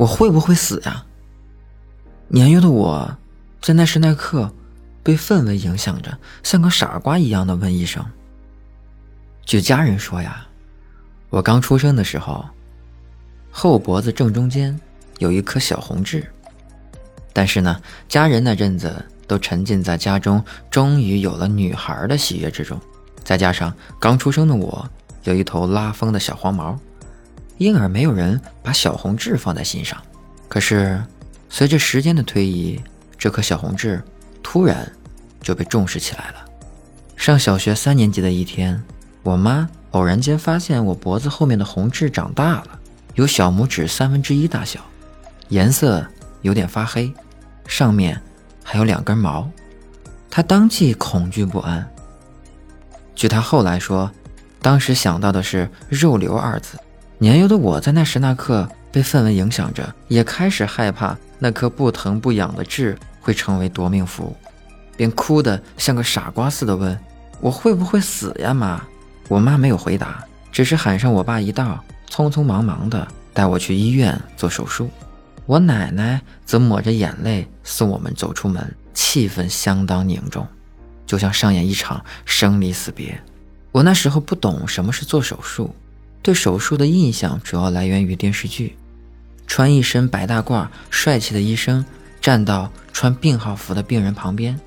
我会不会死呀？年幼的我，在那时那刻，被氛围影响着，像个傻瓜一样的问医生。据家人说呀，我刚出生的时候，后脖子正中间有一颗小红痣。但是呢，家人那阵子都沉浸在家中终于有了女孩的喜悦之中，再加上刚出生的我有一头拉风的小黄毛，因而没有人把小红痣放在心上。可是，随着时间的推移，这颗小红痣突然就被重视起来了。上小学三年级的一天，我妈偶然间发现我脖子后面的红痣长大了，有小拇指三分之一大小，颜色。有点发黑，上面还有两根毛，他当即恐惧不安。据他后来说，当时想到的是“肉瘤”二字。年幼的我在那时那刻被氛围影响着，也开始害怕那颗不疼不痒的痣会成为夺命符，便哭得像个傻瓜似的问：“我会不会死呀，妈？”我妈没有回答，只是喊上我爸一道，匆匆忙忙的带我去医院做手术。我奶奶则抹着眼泪送我们走出门，气氛相当凝重，就像上演一场生离死别。我那时候不懂什么是做手术，对手术的印象主要来源于电视剧，穿一身白大褂、帅气的医生站到穿病号服的病人旁边，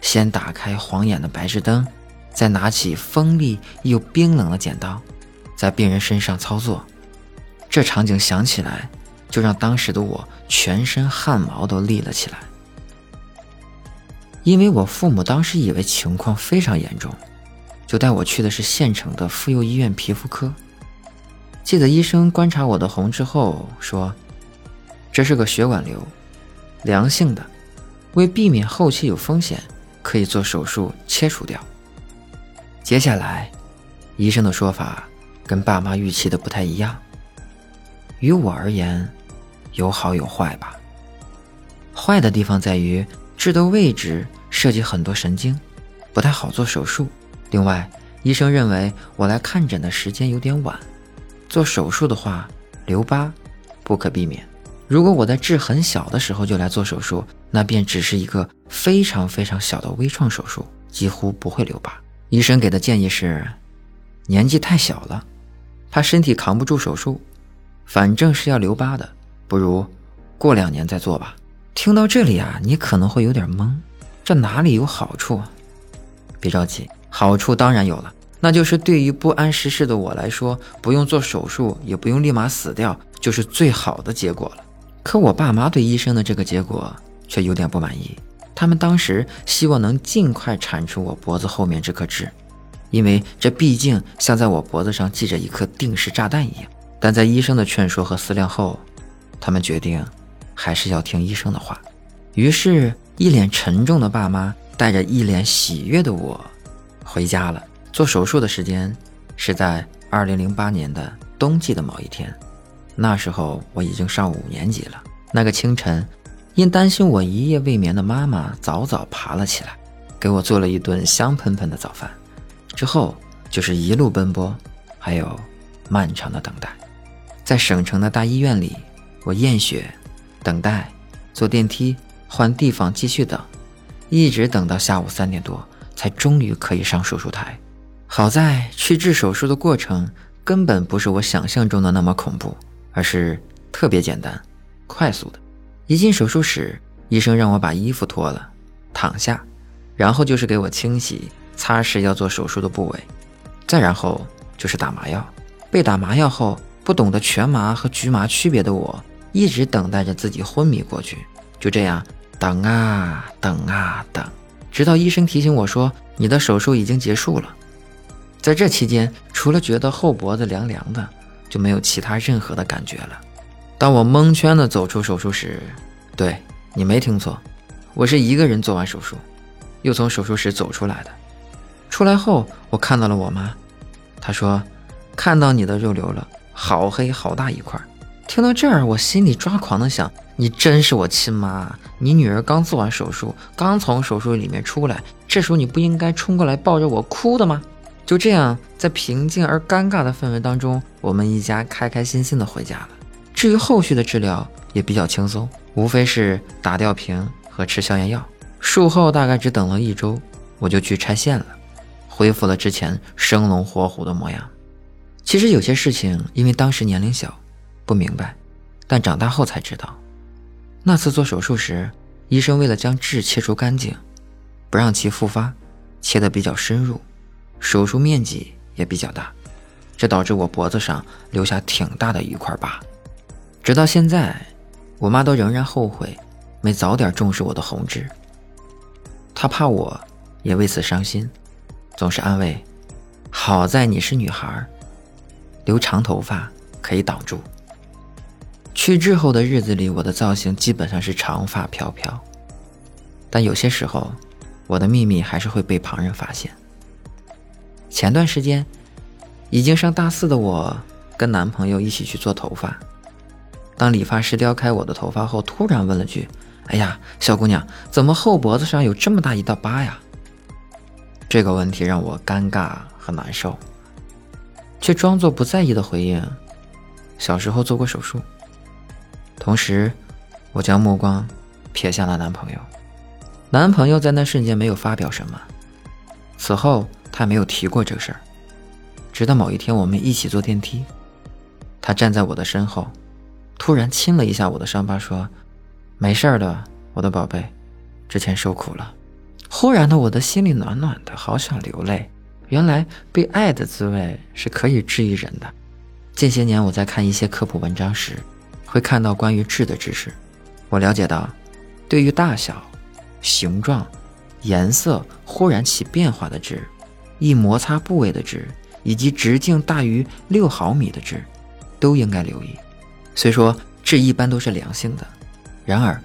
先打开晃眼的白炽灯，再拿起锋利又冰冷的剪刀，在病人身上操作。这场景想起来。就让当时的我全身汗毛都立了起来，因为我父母当时以为情况非常严重，就带我去的是县城的妇幼医院皮肤科。记得医生观察我的红之后说：“这是个血管瘤，良性的，为避免后期有风险，可以做手术切除掉。”接下来，医生的说法跟爸妈预期的不太一样。于我而言，有好有坏吧。坏的地方在于痣的位置涉及很多神经，不太好做手术。另外，医生认为我来看诊的时间有点晚，做手术的话留疤不可避免。如果我在痣很小的时候就来做手术，那便只是一个非常非常小的微创手术，几乎不会留疤。医生给的建议是：年纪太小了，怕身体扛不住手术。反正是要留疤的，不如过两年再做吧。听到这里啊，你可能会有点懵，这哪里有好处？别着急，好处当然有了，那就是对于不谙世事的我来说，不用做手术，也不用立马死掉，就是最好的结果了。可我爸妈对医生的这个结果却有点不满意，他们当时希望能尽快铲除我脖子后面这颗痣，因为这毕竟像在我脖子上系着一颗定时炸弹一样。但在医生的劝说和思量后，他们决定还是要听医生的话。于是，一脸沉重的爸妈带着一脸喜悦的我回家了。做手术的时间是在2008年的冬季的某一天，那时候我已经上五年级了。那个清晨，因担心我一夜未眠的妈妈早早爬了起来，给我做了一顿香喷喷的早饭。之后就是一路奔波，还有漫长的等待。在省城的大医院里，我验血、等待、坐电梯、换地方继续等，一直等到下午三点多，才终于可以上手术台。好在去治手术的过程根本不是我想象中的那么恐怖，而是特别简单、快速的。一进手术室，医生让我把衣服脱了，躺下，然后就是给我清洗、擦拭要做手术的部位，再然后就是打麻药。被打麻药后。不懂得全麻和局麻区别的我，一直等待着自己昏迷过去。就这样等啊等啊等，直到医生提醒我说：“你的手术已经结束了。”在这期间，除了觉得后脖子凉凉的，就没有其他任何的感觉了。当我蒙圈的走出手术室，对你没听错，我是一个人做完手术，又从手术室走出来的。出来后，我看到了我妈，她说：“看到你的肉瘤了。”好黑好大一块，听到这儿，我心里抓狂的想：你真是我亲妈！你女儿刚做完手术，刚从手术里面出来，这时候你不应该冲过来抱着我哭的吗？就这样，在平静而尴尬的氛围当中，我们一家开开心心的回家了。至于后续的治疗，也比较轻松，无非是打吊瓶和吃消炎药。术后大概只等了一周，我就去拆线了，恢复了之前生龙活虎的模样。其实有些事情，因为当时年龄小，不明白，但长大后才知道。那次做手术时，医生为了将痣切除干净，不让其复发，切得比较深入，手术面积也比较大，这导致我脖子上留下挺大的一块疤。直到现在。我妈都仍然后悔，没早点重视我的红痣。她怕我，也为此伤心，总是安慰：“好在你是女孩，留长头发可以挡住。”去痣后的日子里，我的造型基本上是长发飘飘。但有些时候，我的秘密还是会被旁人发现。前段时间，已经上大四的我，跟男朋友一起去做头发。当理发师撩开我的头发后，突然问了句：“哎呀，小姑娘，怎么后脖子上有这么大一道疤呀？”这个问题让我尴尬和难受，却装作不在意的回应：“小时候做过手术。”同时，我将目光瞥向了男朋友。男朋友在那瞬间没有发表什么，此后他没有提过这个事儿。直到某一天，我们一起坐电梯，他站在我的身后。突然亲了一下我的伤疤，说：“没事儿的，我的宝贝，之前受苦了。”忽然的，我的心里暖暖的，好想流泪。原来被爱的滋味是可以治愈人的。近些年，我在看一些科普文章时，会看到关于痣的知识。我了解到，对于大小、形状、颜色忽然起变化的痣，易摩擦部位的痣，以及直径大于六毫米的痣，都应该留意。虽说痣一般都是良性的，然而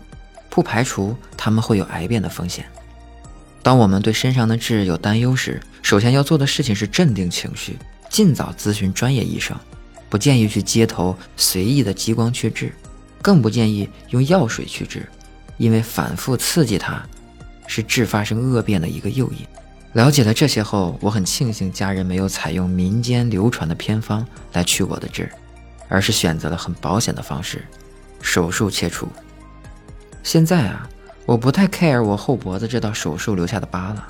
不排除它们会有癌变的风险。当我们对身上的痣有担忧时，首先要做的事情是镇定情绪，尽早咨询专业医生。不建议去街头随意的激光去痣，更不建议用药水去痣，因为反复刺激它，是痣发生恶变的一个诱因。了解了这些后，我很庆幸家人没有采用民间流传的偏方来去我的痣。而是选择了很保险的方式，手术切除。现在啊，我不太 care 我后脖子这道手术留下的疤了。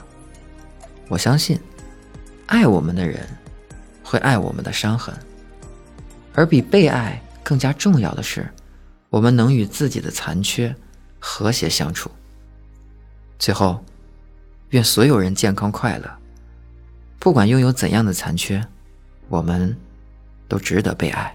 我相信，爱我们的人会爱我们的伤痕，而比被爱更加重要的是，我们能与自己的残缺和谐相处。最后，愿所有人健康快乐。不管拥有怎样的残缺，我们都值得被爱。